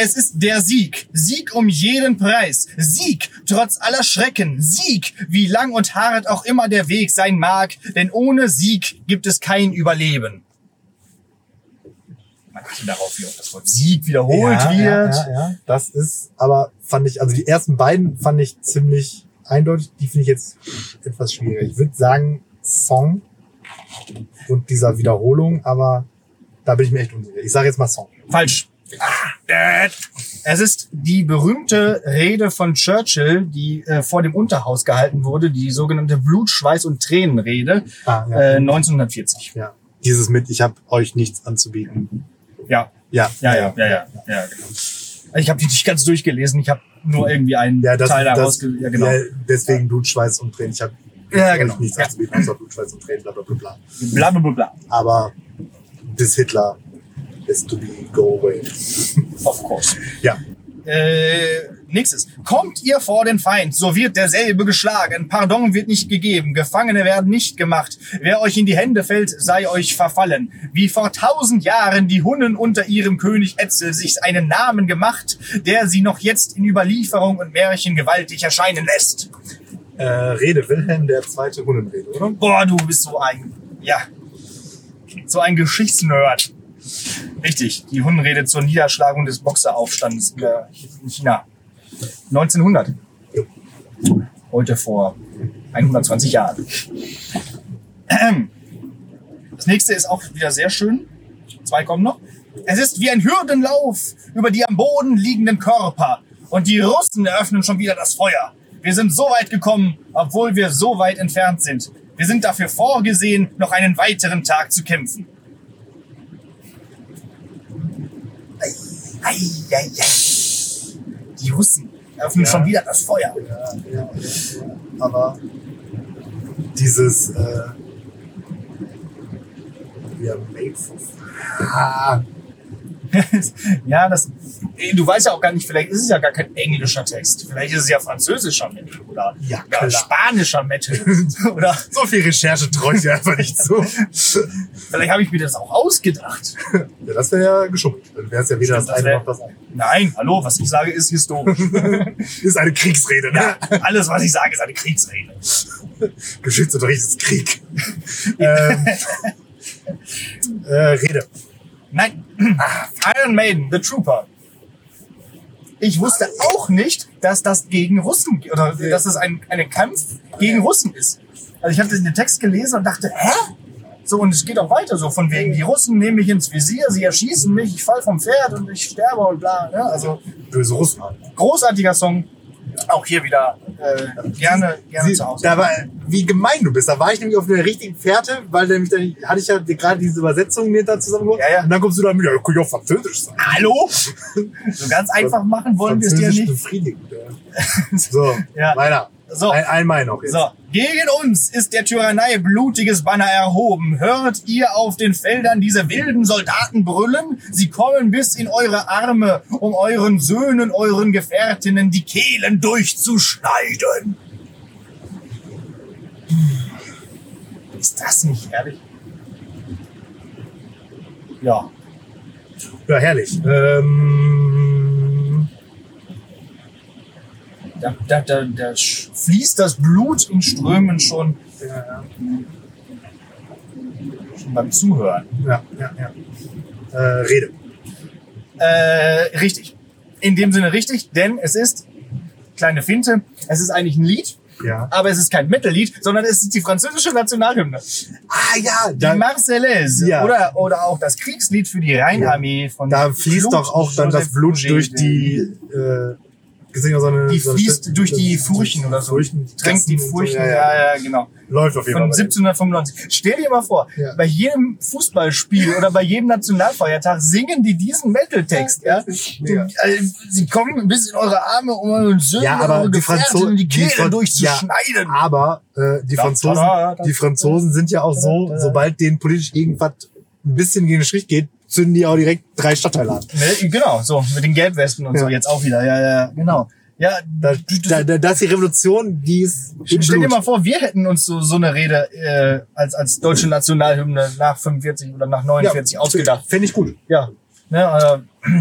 Es ist der Sieg. Sieg um jeden Preis. Sieg trotz aller Schrecken. Sieg, wie lang und hart auch immer der Weg sein mag. Denn ohne Sieg gibt es kein Überleben. Man achte darauf, wie oft das Wort Sieg wiederholt ja, wird. Ja, ja. Das ist, aber fand ich, also die ersten beiden fand ich ziemlich eindeutig. Die finde ich jetzt etwas schwieriger. Ich würde sagen Song und dieser Wiederholung, aber da bin ich mir echt unsicher. Ich sage jetzt mal Song. Falsch. Es ist die berühmte Rede von Churchill, die äh, vor dem Unterhaus gehalten wurde, die sogenannte Blut, Schweiß und Tränenrede Ah, ja. äh, 1940. ja. Dieses mit, ich habe euch nichts anzubieten. Ja, Ja, ja, ja, ja, ja, ja genau. Ich habe die nicht ganz durchgelesen, ich habe nur irgendwie einen Ja, das, Teil daraus. das, ge- Ja, genau. ja, deswegen Blut, Schweiß und Tränen. Ich habe Ja, euch genau. nichts Ja. anzubieten, außer Blut, Schweiß und Tränen, bla bla bla bla. Bla bla bla bla. Aber bis Hitler is to be go away. Of course. Ja. Äh, nächstes. Kommt ihr vor den Feind, so wird derselbe geschlagen. Pardon wird nicht gegeben. Gefangene werden nicht gemacht. Wer euch in die Hände fällt, sei euch verfallen. Wie vor tausend Jahren die Hunnen unter ihrem König Etzel sich einen Namen gemacht, der sie noch jetzt in Überlieferung und Märchen gewaltig erscheinen lässt. Äh, Rede Wilhelm der zweite Hunnenrede, oder? Boah, du bist so ein, ja, so ein Geschichtsnerd. Richtig, die Hundenrede zur Niederschlagung des Boxeraufstandes in China. 1900. Jo. Heute vor 120 Jahren. Das nächste ist auch wieder sehr schön. Zwei kommen noch. Es ist wie ein Hürdenlauf über die am Boden liegenden Körper. Und die Russen eröffnen schon wieder das Feuer. Wir sind so weit gekommen, obwohl wir so weit entfernt sind. Wir sind dafür vorgesehen, noch einen weiteren Tag zu kämpfen. Ei, ei, ei, ei. Die Russen eröffnen Ja. schon wieder das Feuer. Ja, ja, ja. Aber dieses äh, are made for ah, ja, das. Du weißt ja auch gar nicht, vielleicht ist es ja gar kein englischer Text. Vielleicht ist es ja französischer Metal oder, Ja, oder spanischer Metal. oder So viel Recherche traue ich dir einfach nicht zu. vielleicht habe ich mir das auch ausgedacht. Ja, das wäre ja geschummelt. Dann wäre es ja weder das das eine wär- noch das andere. Nein, hallo, was ich sage, ist historisch. Ist eine Kriegsrede, ne? ja, alles, was ich sage, ist eine Kriegsrede. Geschützunterricht ist Krieg. ähm, äh, Rede. Nein, Iron Maiden, The Trooper. Ich wusste auch nicht, dass das gegen Russen oder dass das ein, ein Kampf gegen Russen ist. Also ich habe den Text gelesen und dachte, hä? So, und es geht auch weiter so, von wegen, die Russen nehmen mich ins Visier, sie erschießen mich, ich fall vom Pferd und ich sterbe und bla. Ne? Also Böse Russen halt. großartiger Song. Auch hier wieder äh, gerne, gerne Sie, zu Hause. da war, wie gemein du bist. Da war ich nämlich auf der richtigen Fährte, weil nämlich dann hatte ich ja gerade diese Übersetzung mir da zusammen Ja, ja. Und dann kommst du da mit, ja, kann ich auch Französisch sagen. Hallo? So ganz einfach machen wollen wir es dir Französisch nicht. befriedigend. Ja. So, Ja. weiter. So. Ein, einmal noch. Jetzt. So, gegen uns ist der Tyrannei blutiges Banner erhoben. Hört ihr auf den Feldern diese wilden Soldaten brüllen? Sie kommen bis in eure Arme, um euren Söhnen, euren Gefährtinnen die Kehlen durchzuschneiden. Ist das nicht herrlich? Ja, Ja, herrlich. Ähm, da, da, da, da fließt das Blut in Strömen schon, ja, schon beim Zuhören. ja, ja, ja. Äh, Rede. Äh, richtig. In dem Sinne richtig, denn es ist, kleine Finte, es ist eigentlich ein Lied, Ja. aber es ist kein Metal-Lied, sondern es ist die französische Nationalhymne. Ah ja, Die Marseillaise Ja. oder, oder auch das Kriegslied für die Rheinarmee von da fließt doch auch dann das Blut durch die. Äh, noch so eine, Die so eine fließt Stelle- durch die Furchen oder so. Furchen, Tränkt die und so, Furchen, ja, ja, ja. ja, genau. Läuft auf jeden Von Fall. 1795. Stell dir mal vor, Ja. bei jedem Fußballspiel oder bei jedem Nationalfeiertag singen die diesen Metal-Text, ja? Mega. Also, Sie kommen bis in eure Arme, um euren Söhnen, Ja, aber eure die Franzosen, die Kehle Fran- durchzuschneiden. Ja, aber äh, die Franzosen, die Franzosen sind ja auch so, sobald denen politisch irgendwas ein bisschen gegen den Strich geht, zünden die auch direkt drei Stadtteile an. Ne, genau, so, mit den Gelbwesten und Ja. so, jetzt auch wieder, ja, ja, genau. Ja, Da, da, da, das ist die Revolution, die ist stell dir mal vor, wir hätten uns so, so eine Rede äh, als, als deutsche Nationalhymne nach 45 oder nach 49 ausgedacht. Fände ich gut. Ja, ne, also,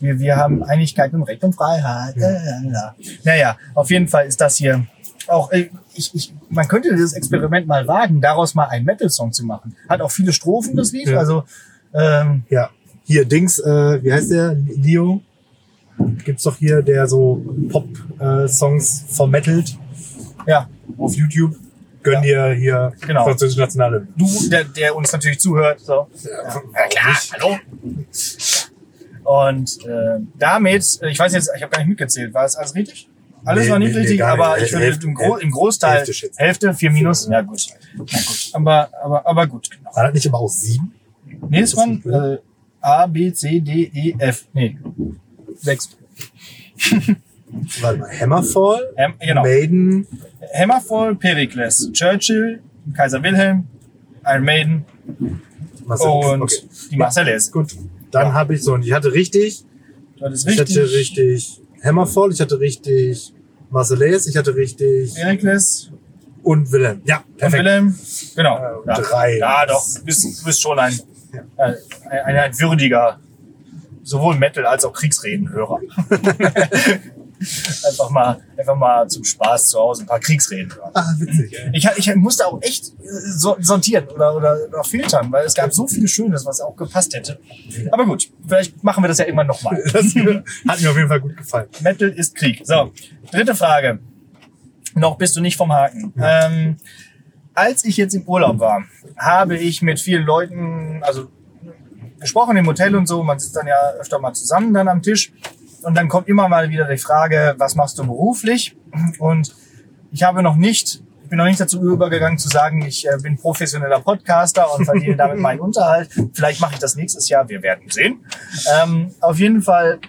wir, wir haben Einigkeit und Recht und Freiheit. Ja. Ja. Naja, auf jeden Fall ist das hier auch, äh, ich, ich, man könnte dieses Experiment mal wagen, daraus mal einen Metal-Song zu machen. Hat auch viele Strophen, das Lied, Ja. also, ähm, Ja. Hier, Dings, äh, wie heißt der? Leo? Gibt's doch hier, der so Pop-Songs vermettelt ja, auf YouTube. Gönn dir hier Genau. französische Nationale. du, der, der uns natürlich zuhört, so. Ja, Ja, klar, hallo. Und äh, damit, äh, ich weiß jetzt, ich habe gar nicht mitgezählt, war es alles richtig? Alles Nee, war nicht nee, nee, richtig, gar aber nicht. ich würde im, Gro im Großteil Hälfte. Hälfte, vier Minus, ja gut. Na gut. Aber, aber, aber gut. Genau. War das nicht aber auch sieben? Nee, es waren äh, A, B, C, D, E, F. Nee, sechs. Warte mal, Hammerfall, Ähm, genau. Maiden, Hammerfall, Pericles, Churchill, Kaiser Wilhelm, Iron Maiden Marcel. und Okay. die Marseillaise. Gut. Dann Ja. habe ich so, und ich hatte richtig hattest Ich richtig. hatte richtig Hammerfall, ich hatte richtig Marcellais, ich hatte richtig Perikles und Wilhelm. Ja, und perfekt. Wilhelm. Genau. Ja, drei. Ja, doch. Du bist, du bist schon ein. Äh, ein, ein würdiger, sowohl Metal- als auch Kriegsredenhörer. einfach mal, einfach mal zum Spaß zu Hause ein paar Kriegsreden hören. Ah, witzig. Ich, ich musste auch echt äh, so- sortieren oder, oder, oder filtern, weil es gab so viel Schönes, was auch gepasst hätte. Aber gut, vielleicht machen wir das ja irgendwann nochmal. Das hat mir auf jeden Fall gut gefallen. Metal ist Krieg. So, dritte Frage. Noch bist du nicht vom Haken. Ähm, als ich jetzt im Urlaub war, habe ich mit vielen Leuten, also gesprochen im Hotel und so, man sitzt dann ja öfter mal zusammen dann am Tisch und dann kommt immer mal wieder die Frage, was machst du beruflich? Und ich habe noch nicht, ich bin noch nicht dazu übergegangen zu sagen, ich äh, bin professioneller Podcaster und verdiene damit meinen Unterhalt. Vielleicht mache ich das nächstes Jahr, wir werden sehen. Ähm, auf jeden Fall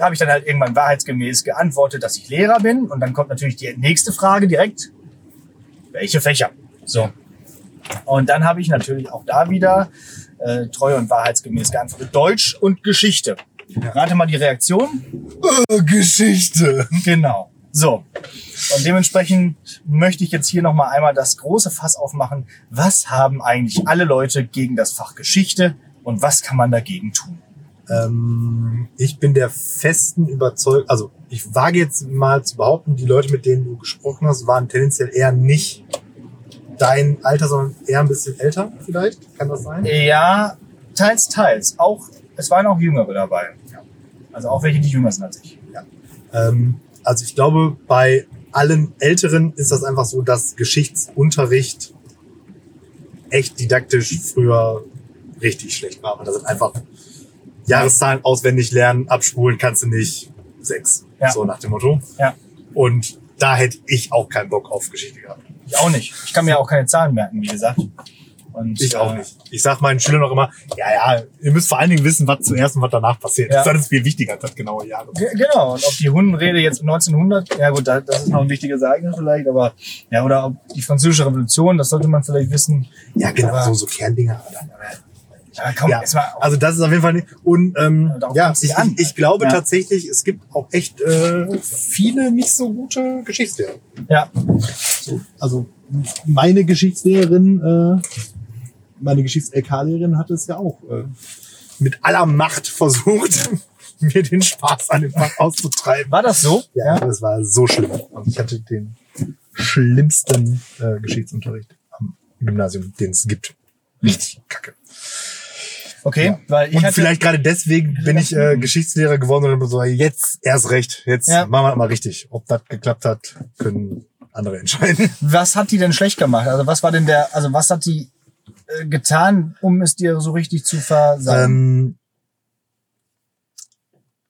habe ich dann halt irgendwann wahrheitsgemäß geantwortet, dass ich Lehrer bin. Und dann kommt natürlich die nächste Frage direkt. Welche Fächer? So. Und dann habe ich natürlich auch da wieder äh, treu und wahrheitsgemäß geantwortet. Deutsch und Geschichte. Rate mal die Reaktion. Äh, Geschichte. Genau. So. Und dementsprechend möchte ich jetzt hier nochmal einmal das große Fass aufmachen. Was haben eigentlich alle Leute gegen das Fach Geschichte und was kann man dagegen tun? Ähm, ich bin der festen Überzeugung, also ich wage jetzt mal zu behaupten, die Leute, mit denen du gesprochen hast, waren tendenziell eher nicht dein Alter, sondern eher ein bisschen älter vielleicht. Kann das sein? Ja, teils, teils. Auch, es waren auch Jüngere dabei. Also auch welche, die jünger sind als ich. Ähm, also ich glaube, bei allen Älteren ist das einfach so, dass Geschichtsunterricht echt didaktisch früher richtig schlecht war. Und das sind einfach Jahreszahlen auswendig lernen, abspulen kannst du nicht. Sechs. Ja. So nach dem Motto. Ja. Und da hätte ich auch keinen Bock auf Geschichte gehabt. Ich auch nicht. Ich kann mir auch keine Zahlen merken, wie gesagt. Und, Ich auch äh, nicht. Ich sag meinen Schülern auch immer, ja, ja, ihr müsst vor allen Dingen wissen, was zuerst und was danach passiert. Ja. Das ist viel wichtiger als das genaue Jahr. Ge- Genau, und ob die Hundenrede jetzt 1900, ja gut, da- das ist noch ein wichtiges Ereignis vielleicht, aber ja, oder ob die französische Revolution, das sollte man vielleicht wissen. Ja, genau, Aber- so, so Kerndinger. Ja, komm, Ja, also das ist auf jeden Fall nicht. Und ähm, Darauf ja, nicht ich, ich, ich glaube Ja. tatsächlich, es gibt auch echt äh, viele nicht so gute Geschichtslehrer. ja, So, also meine Geschichtslehrerin, äh, meine Geschichts-LK-Lehrerin hat es ja auch äh, mit aller Macht versucht, mir den Spaß an dem Fach auszutreiben. war das so? Ja, das war so schlimm. Und ich hatte den schlimmsten äh, Geschichtsunterricht am Gymnasium, den es gibt. Richtig kacke. Okay, Ja. weil ich Und vielleicht gerade deswegen bin ich äh, Geschichtslehrer geworden und so, jetzt erst recht, jetzt Ja. machen wir das mal richtig. Ob das geklappt hat, können andere entscheiden. was hat die denn schlecht gemacht? Also was war denn der, also was hat die äh, getan, um es dir so richtig zu versagen? Ähm,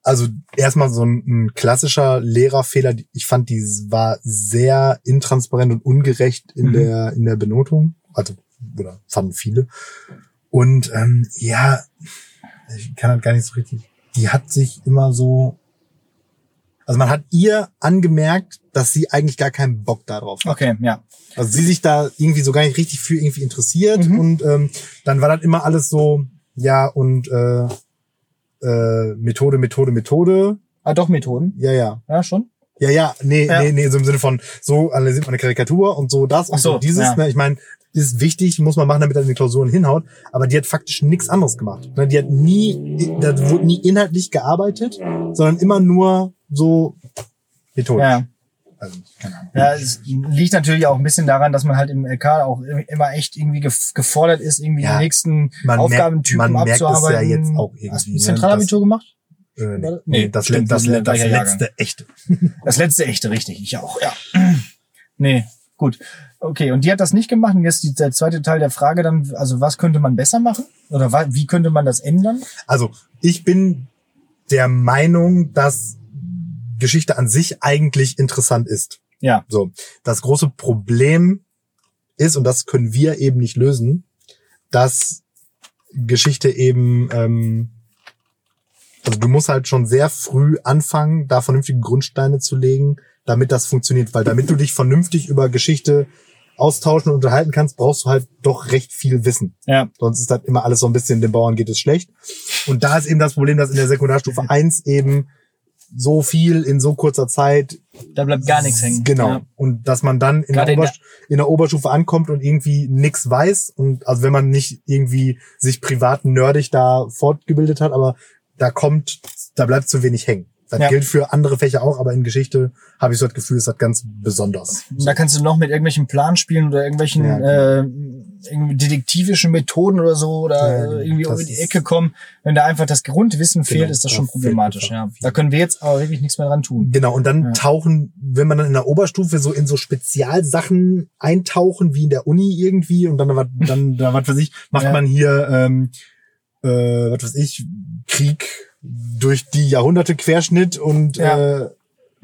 also erstmal so ein, ein klassischer Lehrerfehler. Ich fand, die war sehr intransparent und ungerecht in Mhm. der in der Benotung. Also oder fanden viele. Und ähm, ja, ich kann halt gar nicht so richtig. Die hat sich immer so. Also man hat ihr angemerkt, dass sie eigentlich gar keinen Bock darauf hat. okay, ja. Also sie sich da irgendwie so gar nicht richtig für irgendwie interessiert Mhm. und ähm, dann war das immer alles so, ja und äh, äh, Methode, Methode, Methode, Ah, doch Methoden. ja, ja. Ja, schon. Ja, ja, nee, Ja. nee, nee, so im Sinne von, so analysiert man eine Karikatur und so das und so, so dieses. ja. Ne? Ich meine, ist wichtig, muss man machen, damit er in die Klausuren hinhaut. Aber die hat faktisch nichts anderes gemacht. Ne? Die hat nie, da wurde nie inhaltlich gearbeitet, sondern immer nur so methodisch. Ja. Also, keine Ahnung. Ja, es liegt natürlich auch ein bisschen daran, dass man halt im LK auch immer echt irgendwie gef- gefordert ist, irgendwie Ja, die nächsten man Aufgabentypen merkt- man merkt es ja abzuarbeiten. jetzt auch irgendwie, Hast du ne, ein Zentralabitur gemacht? Äh, nee, Nee, das, stimmt, das, das, das letzte echte. Das letzte echte, richtig. Ich auch, ja. Nee, gut. Okay, und die hat das nicht gemacht. Und jetzt die, der zweite Teil der Frage dann, also was könnte man besser machen? Oder wie könnte man das ändern? Also ich bin der Meinung, dass Geschichte an sich eigentlich interessant ist. Ja. So, das große Problem ist, und das können wir eben nicht lösen, dass Geschichte eben, ähm, also du musst halt schon sehr früh anfangen, da vernünftige Grundsteine zu legen, damit das funktioniert. Weil damit du dich vernünftig über Geschichte austauschen und unterhalten kannst, brauchst du halt doch recht viel Wissen. Ja. Sonst ist das immer alles so ein bisschen, den Bauern geht es schlecht. Und da ist eben das Problem, dass in der Sekundarstufe 1 eben so viel in so kurzer Zeit. Da bleibt gar nichts hängen. Genau. Ja. Und dass man dann in der, in Oberst in der Oberstufe ankommt und irgendwie nix weiß. Und also wenn man nicht irgendwie sich privat nerdig da fortgebildet hat, aber da kommt, da bleibt zu wenig hängen. Das Ja. gilt für andere Fächer auch, aber in Geschichte habe ich so das Gefühl, ist das ganz besonders. Da kannst du noch mit irgendwelchen Plan spielen oder irgendwelchen Ja, äh, irgendwie detektivischen Methoden oder so oder Ja, äh, irgendwie das um die Ecke kommen. Wenn da einfach das Grundwissen fehlt, Genau, ist das da schon fehlt problematisch. Ja. Da können wir jetzt aber wirklich nichts mehr dran tun. Genau, und dann tauchen, wenn man dann in der Oberstufe so in so Spezialsachen eintauchen, wie in der Uni irgendwie, und dann, dann, da, was weiß ich, macht man hier, ähm, äh, was weiß ich, Krieg durch die Jahrhunderte Querschnitt und Ja. äh,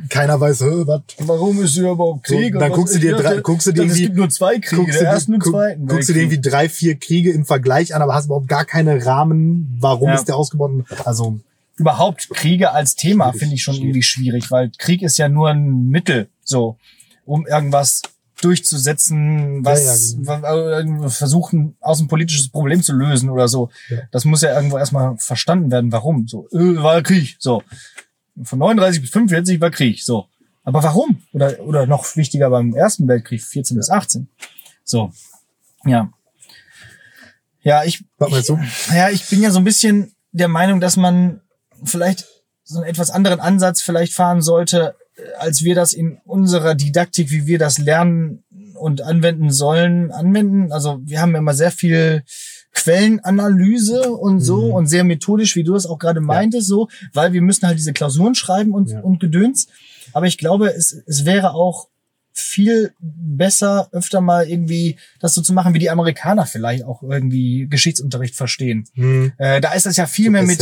keiner weiß, was. Warum ist hier überhaupt So, dann guckst du dir drei, guckst du dir Es irgendwie, gibt nur zwei Kriege, guckst der du, ersten und zweiten. guckst du dir irgendwie drei, vier Kriege im Vergleich an, aber hast überhaupt gar keine Rahmen, warum Ja. ist der ausgebaut? Also, überhaupt Kriege als Thema finde ich schon schwierig. irgendwie schwierig, weil Krieg ist ja nur ein Mittel, so, um irgendwas durchzusetzen, was Ja, wa- äh, versuchen, außenpolitisches Problem zu lösen oder so. Ja. Das muss ja irgendwo erstmal verstanden werden, warum. So, äh, war Krieg, so. Von 39 bis 45 war Krieg, so. Aber warum? Oder, oder noch wichtiger beim Ersten Weltkrieg, 14 bis 18. So. Ja. Ja, ich, meinst du? ja, ich bin ja so ein bisschen der Meinung, dass man vielleicht so einen etwas anderen Ansatz vielleicht fahren sollte, als wir das in unserer Didaktik, wie wir das lernen und anwenden sollen, anwenden. Also wir haben ja immer sehr viel Quellenanalyse und so Mhm. und sehr methodisch, wie du es auch gerade meintest, so, weil wir müssen halt diese Klausuren schreiben und, Ja. und Gedöns. Aber ich glaube, es, es wäre auch viel besser, öfter mal irgendwie das so zu machen, wie die Amerikaner vielleicht auch irgendwie Geschichtsunterricht verstehen. Hm, Äh, da ist das ja viel mehr mit,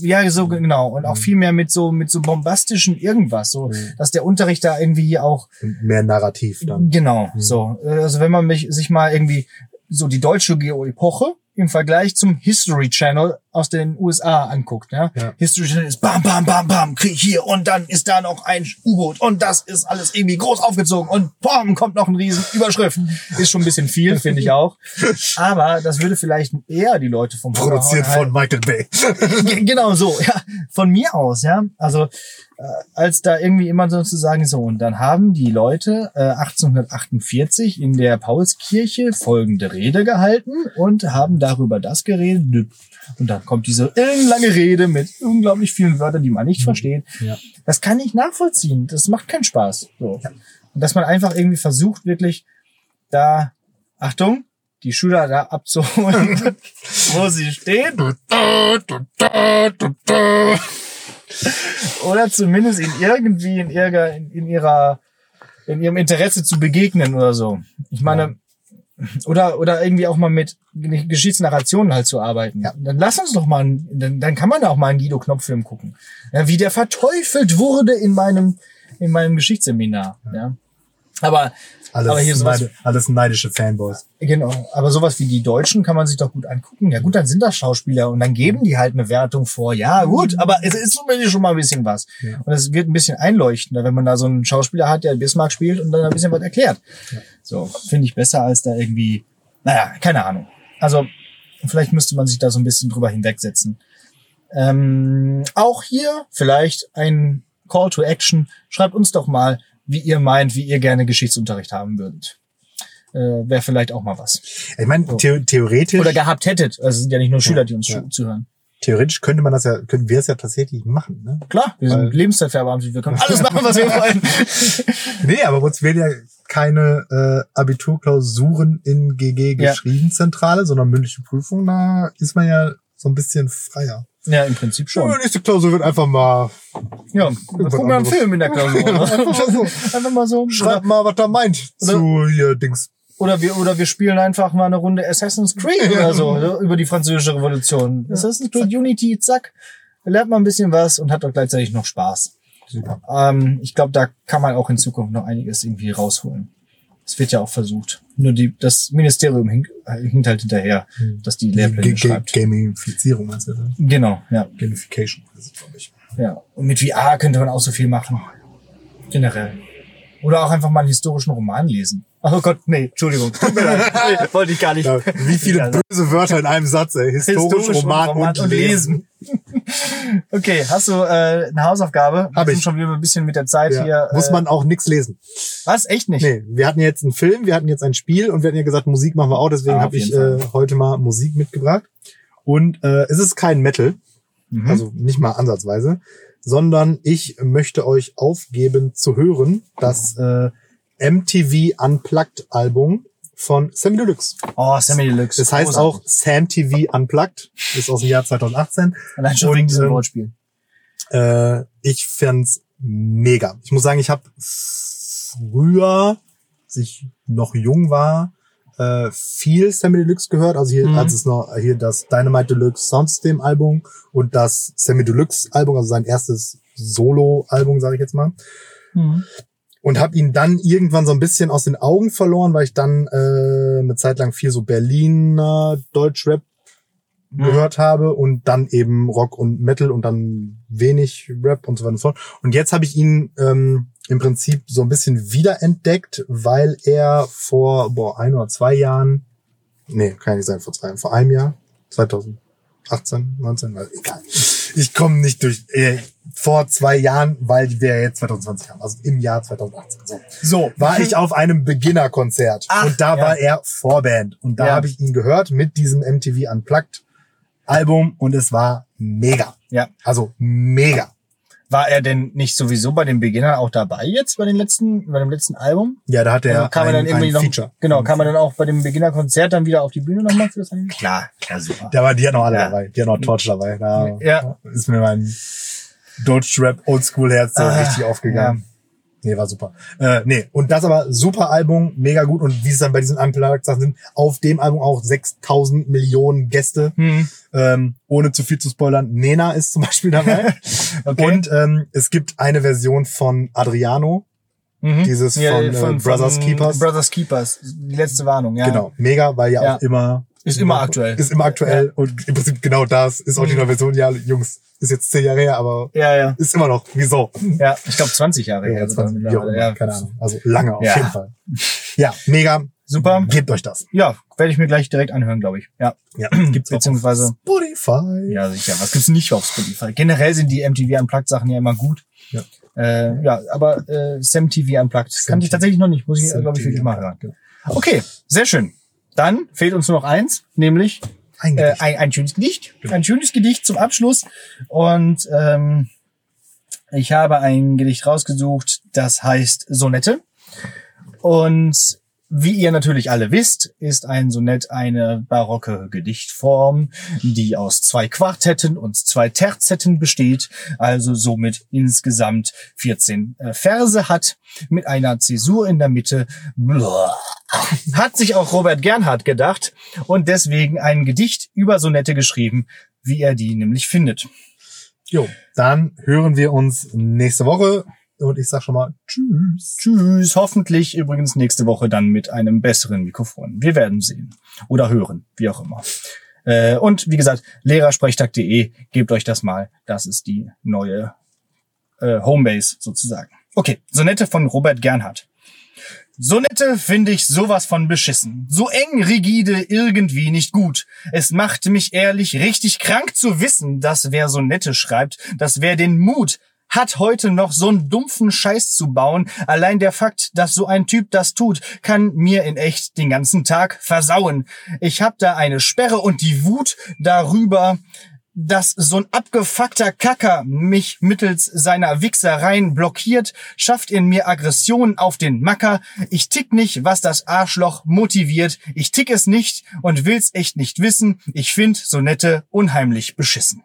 ja, so genau. Und auch Mhm. viel mehr mit so, mit so bombastischen irgendwas. So, Mhm. dass der Unterricht da irgendwie auch, Und Mehr Narrativ dann. genau, Mhm. so. Äh, Also wenn man mich, sich mal irgendwie so die deutsche Geo-Epoche im Vergleich zum History Channel aus den USA anguckt, ja. Ja. History Channel ist bam, bam, bam, bam, Krieg hier und dann ist da noch ein U-Boot und das ist alles irgendwie groß aufgezogen und bam, kommt noch ein riesen Überschrift. Ist schon ein bisschen viel, finde ich auch. Aber das würde vielleicht eher die Leute vom Produziert von Michael Bay. Ge- genau so, ja. Von mir aus, ja. Also äh, als da irgendwie immer sozusagen so. Und dann haben die Leute äh, 1848 in der Paulskirche folgende Rede gehalten und haben darüber das geredet. Und dann kommt diese lange Rede mit unglaublich vielen Wörtern, die man nicht versteht. Ja. Das kann ich nachvollziehen. Das macht keinen Spaß. So. Und dass man einfach irgendwie versucht, wirklich da, Achtung, die Schüler da abzuholen, wo sie stehen. Oder zumindest in irgendwie in ihrer, in ihrer, in ihrem Interesse zu begegnen oder so. Ich meine, oder, oder irgendwie auch mal mit Geschichtsnarrationen halt zu arbeiten. Ja. Dann lass uns doch mal, dann, dann kann man auch mal einen Guido-Knopf-Film gucken. Ja, wie der verteufelt wurde in meinem, in meinem Geschichtsseminar. Ja. Aber, Alles, aber hier sowas, neide, alles neidische Fanboys. Genau, aber sowas wie die Deutschen kann man sich doch gut angucken. Ja gut, dann sind das Schauspieler und dann geben die halt eine Wertung vor. Ja gut, aber es ist zumindest schon mal ein bisschen was. Ja. Und es wird ein bisschen einleuchtender, wenn man da so einen Schauspieler hat, der Bismarck spielt und dann ein bisschen was erklärt. So, finde ich besser als da irgendwie, naja, keine Ahnung. Also vielleicht müsste man sich da so ein bisschen drüber hinwegsetzen. Ähm, auch hier vielleicht ein Call to Action. Schreibt uns doch mal, wie ihr meint, wie ihr gerne Geschichtsunterricht haben würdet. Äh, Wäre vielleicht auch mal was. Ich meine, the theoretisch, Oder gehabt hättet. Also es sind ja nicht nur Schüler, die uns ja. zu- zuhören. theoretisch könnte man das ja, könnten wir es ja tatsächlich machen. Ne? Klar, wir Weil- sind Lebenszeitverbeamtet. Wir können alles machen, was wir wollen. Nee, aber uns werden ja keine äh, Abiturklausuren in GG Ja. geschrieben, Zentrale, sondern mündliche Prüfung. Da ist man ja so ein bisschen freier. Ja, im Prinzip Die schon. nächste Klausur wird einfach mal, Ja, wir gucken mal einen Film in der Klausur. Einfach mal so. Einfach mal so. schreibt mal, was er meint zu hier Dings. Oder wir, oder wir spielen einfach mal eine Runde Assassin's Creed oder so, ne, über die französische Revolution. Assassin's Creed Unity, zack. Lernt man ein bisschen was und hat doch gleichzeitig noch Spaß. Super. Ähm, ich glaube, da kann man auch in Zukunft noch einiges irgendwie rausholen. Es wird ja auch versucht. Nur die, das Ministerium hink, hinkt halt hinterher, Hm. dass die Lehrpläne Ga- schreibt. Gamifizierung meinst du? ne? Genau, ja. Gamification, das glaube ich. Ja. Und mit VR könnte man auch so viel machen. Generell. Oder auch einfach mal einen historischen Roman lesen. Oh Gott, nee, Entschuldigung. Nee, Wollte ich gar nicht. Ja, wie viele böse Wörter in einem Satz, ey. Historisch, Roman, und, Lesen. okay, hast du äh, eine Hausaufgabe? Hab Wir ich. schon wieder ein bisschen mit der Zeit Ja. hier. Muss äh, man auch nix lesen. Was? Echt nicht? Nee, wir hatten jetzt einen Film, wir hatten jetzt ein Spiel und wir hatten ja gesagt, Musik machen wir auch, deswegen Ah, habe ich äh, heute mal Musik mitgebracht. Und äh, es ist kein Metal, Mhm. also nicht mal ansatzweise, sondern ich möchte euch aufgeben zu hören das äh, MTV Unplugged Album von Sammy Deluxe. oh, Sammy Deluxe. Das heißt Großartig. auch Sam TV Unplugged, ist aus dem Jahr 2018. Allein schon wegen diesem ähm, Wortspiel. Äh, ich fand's mega. Ich muss sagen, ich habe früher, als ich noch jung war, äh, viel Sammy Deluxe gehört. Also hier, Mhm. als es noch hier das Dynamite Deluxe Soundsystem Album und das Sammy Deluxe Album, also sein erstes Solo-Album, sage ich jetzt mal. Mhm. Und habe ihn dann irgendwann so ein bisschen aus den Augen verloren, weil ich dann äh, eine Zeit lang viel so Berliner Deutschrap Mhm. gehört habe und dann eben Rock und Metal und dann wenig Rap und so weiter und so fort. Und jetzt habe ich ihn ähm, im Prinzip so ein bisschen wiederentdeckt, weil er vor boah, ein oder zwei Jahren, nee, kann ja nicht sein, vor zwei Jahren, vor einem Jahr, 2018, 19, weil egal. Ich komme nicht durch, äh, vor zwei Jahren, weil wir jetzt 2020 haben, also im Jahr 2018. So So. war ich auf einem Beginner-Konzert Ach, und da ja. war er Vorband und da Ja. habe ich ihn gehört mit diesem MTV Unplugged Album und es war mega. Ja. Also mega. War er denn nicht sowieso bei den Beginnern auch dabei jetzt bei den letzten, bei dem letzten Album? Ja, da hat er Also kam er ein, dann irgendwie noch, Feature. genau, kam er dann auch bei dem Beginner-Konzert dann wieder auf die Bühne nochmal für das Album? Klar, klar, super. Da war die hat noch alle Ja. dabei. Die hat noch Torch dabei. Da Ja. ist mir mein Deutschrap Oldschool Herz so Ah, richtig aufgegangen. Nee, war super. Äh, nee, und das aber super Album, mega gut. Und wie es dann bei diesen Unplugged Sachen sind, auf dem Album auch 6000 Millionen Gäste. Hm. Ähm, ohne zu viel zu spoilern, Nena ist zum Beispiel dabei. Okay. Und ähm, es gibt eine Version von Adriano. Mhm. dieses von, äh, Brothers Keepers. Brothers Keepers, die letzte Warnung, ja. Genau, mega, weil ja, Ja. auch immer... Ist immer aktuell. Ist immer aktuell. Und im Prinzip genau das ist auch die Mhm. neue Version. Ja, Jungs, ist jetzt zehn Jahre her, aber Ja, ja. ist immer noch. Wieso? Ja, ich glaube 20 Jahre her. Ja, sogar 20, wie auch mittlerweile, immer, ja. keine Ahnung. Also lange auf Ja. jeden Fall. Ja, mega. Super. Gebt euch das. Ja, werde ich mir gleich direkt anhören, glaube ich. Ja. Ja, gibt's Beziehungsweise- Spotify. Ja, sicher. Was gibt's nicht auf Spotify? Generell sind die MTV Unplugged Sachen ja immer gut. Ja. Äh, ja, aber äh, Sam TV Unplugged Sam kannte ich tatsächlich noch nicht. Muss ich, glaube ich, wirklich mal hören. Okay, sehr schön. Dann fehlt uns nur noch eins, nämlich Ein äh, Gedicht. ein, ein schönes Gedicht. Genau. Ein schönes Gedicht zum Abschluss. Und ähm, ich habe ein Gedicht rausgesucht, das heißt Sonette. Und wie ihr natürlich alle wisst, ist ein Sonett eine barocke Gedichtform, die aus zwei Quartetten und zwei Terzetten besteht, also somit insgesamt 14 äh, Verse hat, mit einer Zäsur in der Mitte. Hat sich auch Robert Gernhardt gedacht und deswegen ein Gedicht über Sonette geschrieben, wie er die nämlich findet. Jo, dann hören wir uns nächste Woche. Und ich sag schon mal Tschüss. Tschüss. Hoffentlich übrigens nächste Woche dann mit einem besseren Mikrofon. Wir werden sehen. Oder hören, wie auch immer. Äh, und wie gesagt, lehrersprechtag.de, gebt euch das mal. Das ist die neue äh, Homebase sozusagen. Okay, Sonette von Robert Gernhardt. Sonette finde ich sowas von beschissen. So eng, rigide, irgendwie nicht gut. Es macht mich ehrlich richtig krank zu wissen, dass wer Sonette schreibt, dass wer den Mut hat heute noch so einen dumpfen Scheiß zu bauen. Allein der Fakt, dass so ein Typ das tut, kann mir in echt den ganzen Tag versauen. Ich hab da eine Sperre und die Wut darüber, dass so ein abgefuckter Kacker mich mittels seiner Wichsereien blockiert, schafft in mir Aggressionen auf den Macker. Ich tick nicht, was das Arschloch motiviert. Ich tick es nicht und will's echt nicht wissen. Ich find Sonette unheimlich beschissen.